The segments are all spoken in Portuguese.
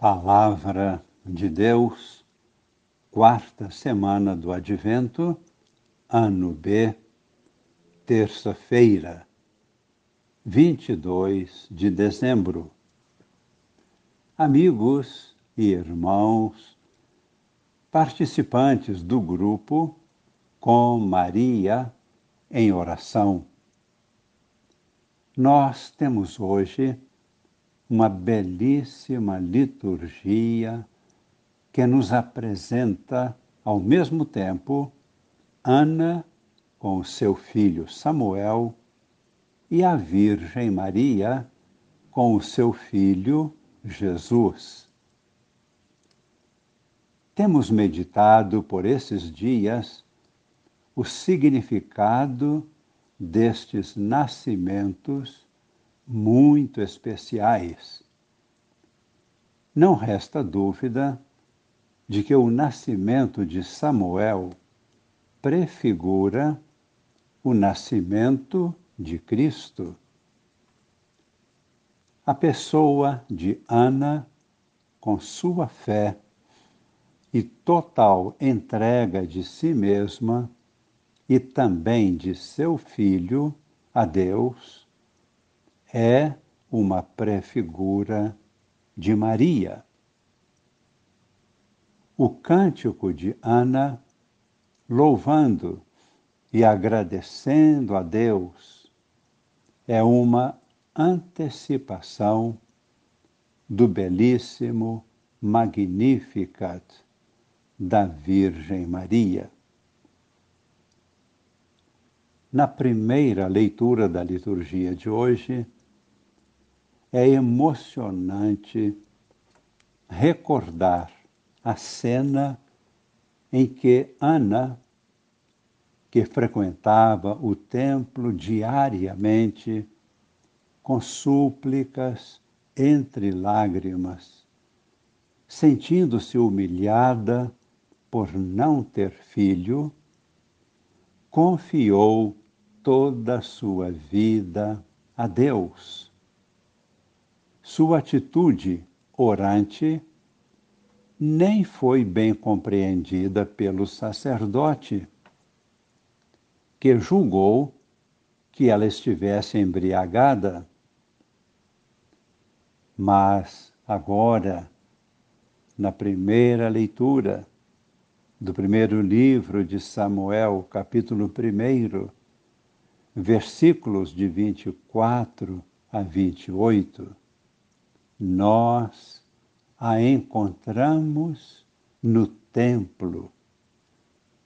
Palavra de Deus, quarta semana do Advento, ano B, terça-feira, 22 de dezembro. Amigos e irmãos, participantes do grupo Com Maria em Oração. Nós temos hoje uma belíssima liturgia que nos apresenta, ao mesmo tempo, Ana com seu filho Samuel e a Virgem Maria com o seu filho Jesus. Temos meditado por esses dias o significado destes nascimentos muito especiais. Não resta dúvida de que o nascimento de Samuel prefigura o nascimento de Cristo. A pessoa de Ana, com sua fé e total entrega de si mesma e também de seu filho a Deus, é uma prefigura de Maria. O cântico de Ana, louvando e agradecendo a Deus, é uma antecipação do belíssimo Magnificat da Virgem Maria. Na primeira leitura da liturgia de hoje, é emocionante recordar a cena em que Ana, que frequentava o templo diariamente, com súplicas entre lágrimas, sentindo-se humilhada por não ter filho, confiou toda a sua vida a Deus sua atitude orante nem foi bem compreendida pelo sacerdote, que julgou que ela estivesse embriagada. Mas agora, na primeira leitura do primeiro livro de Samuel, capítulo 1, versículos de 24 a 28, nós a encontramos no templo,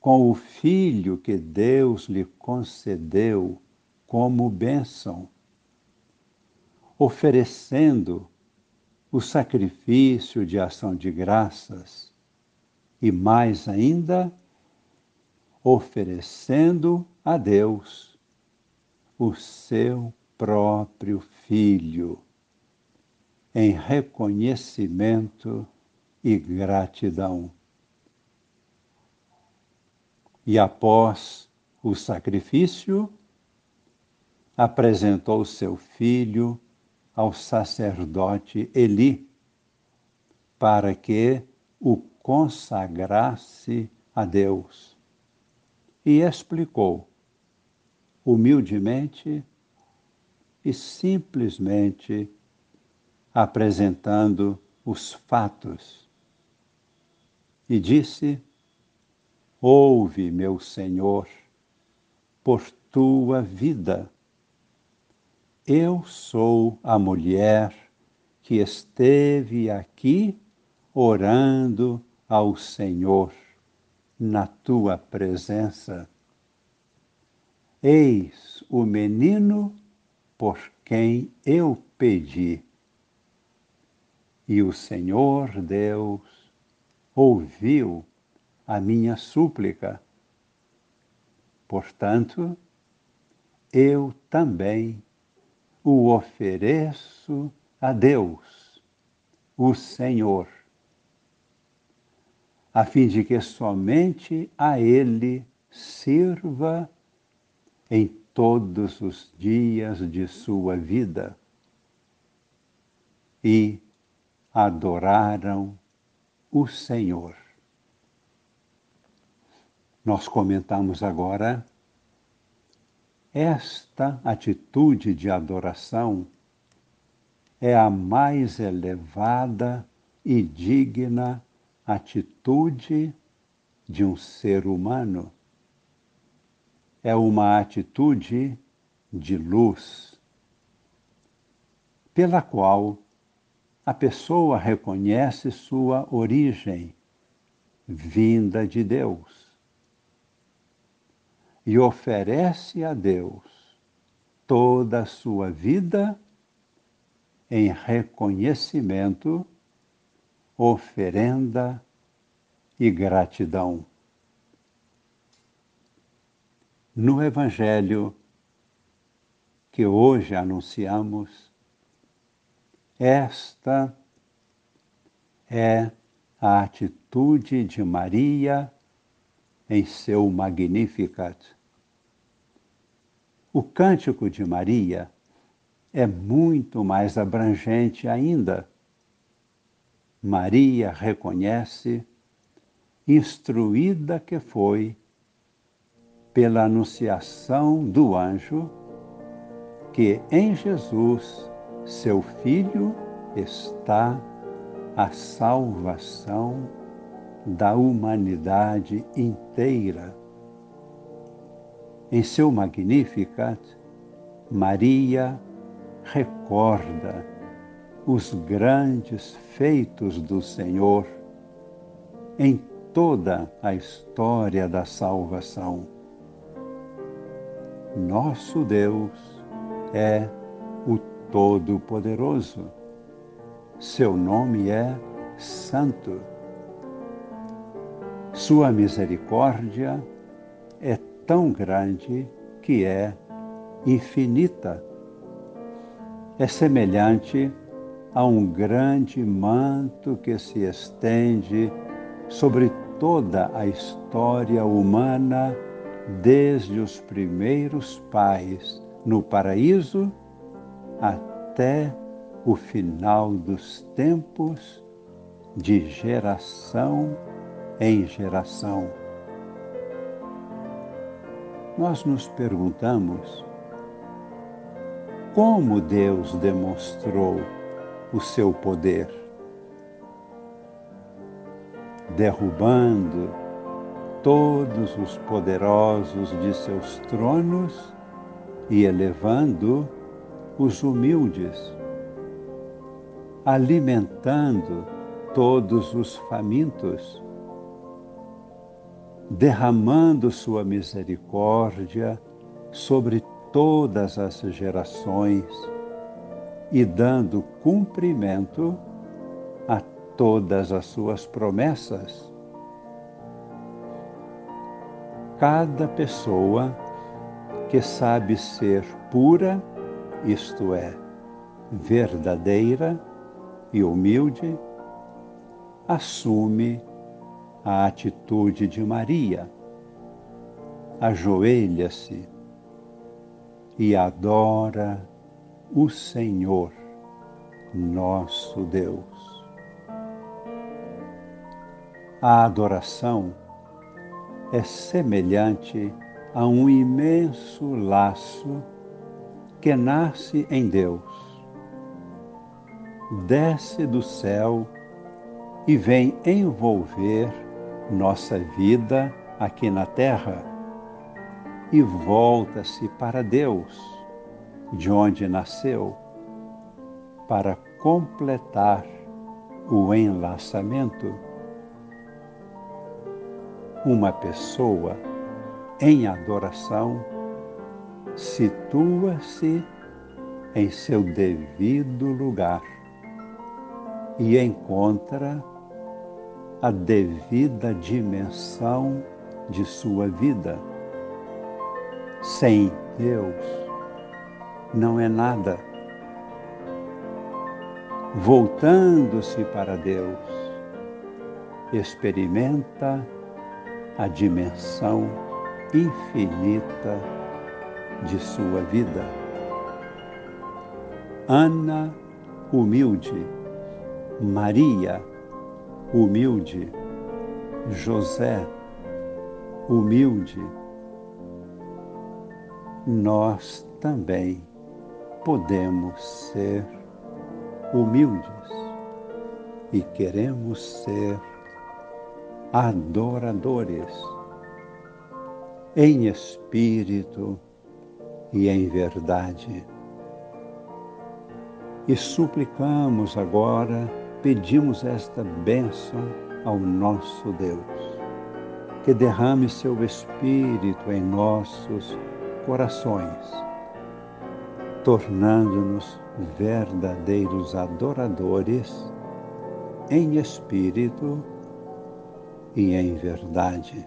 com o filho que Deus lhe concedeu como bênção, oferecendo o sacrifício de ação de graças e, mais ainda, oferecendo a Deus o seu próprio filho em reconhecimento e gratidão. E após o sacrifício, apresentou seu filho ao sacerdote Eli, para que o consagrasse a Deus. E explicou, humildemente e simplesmente, apresentando os fatos. E disse: Ouve, meu Senhor, por tua vida. Eu sou a mulher que esteve aqui orando ao Senhor na tua presença. Eis o menino por quem eu pedi e o Senhor Deus ouviu a minha súplica. Portanto, eu também o ofereço a Deus, o Senhor, a fim de que somente a Ele sirva em todos os dias de sua vida. E adoraram o Senhor. Nós comentamos agora esta atitude de adoração é a mais elevada e digna atitude de um ser humano. É uma atitude de luz, pela qual a pessoa reconhece sua origem, vinda de Deus, e oferece a Deus toda a sua vida em reconhecimento, oferenda e gratidão. No Evangelho que hoje anunciamos, esta é a atitude de Maria em seu Magnificat. O cântico de Maria é muito mais abrangente ainda. Maria reconhece, instruída que foi pela anunciação do anjo, que em Jesus, seu Filho, está a salvação da humanidade inteira. Em seu Magnificat, Maria recorda os grandes feitos do Senhor em toda a história da salvação. Nosso Deus é o Todo-Poderoso. Seu nome é Santo. Sua misericórdia é tão grande que é infinita é semelhante a um grande manto que se estende sobre toda a história humana, desde os primeiros pais no paraíso até o final dos tempos, de geração em geração. Nós nos perguntamos como Deus demonstrou o seu poder, derrubando todos os poderosos de seus tronos e elevando os humildes, alimentando todos os famintos, derramando sua misericórdia sobre todas as gerações e dando cumprimento a todas as suas promessas. Cada pessoa que sabe ser pura, isto é, verdadeira e humilde, assume a atitude de Maria, ajoelha-se e adora o Senhor, nosso Deus. A adoração é semelhante a um imenso laço que nasce em Deus, desce do céu e vem envolver nossa vida aqui na terra e volta-se para Deus, de onde nasceu, para completar o enlaçamento. Uma pessoa em adoração situa-se em seu devido lugar e encontra a devida dimensão de sua vida sem Deus não é nada. Voltando-se para Deus, experimenta a dimensão infinita de sua vida. Ana, humilde, Maria, humilde, José, humilde, nós também podemos ser humildes e queremos ser adoradores em espírito e em verdade. E suplicamos agora, pedimos esta bênção ao nosso Deus, que derrame seu Espírito em nossos corações, tornando-nos verdadeiros adoradores em espírito e em verdade.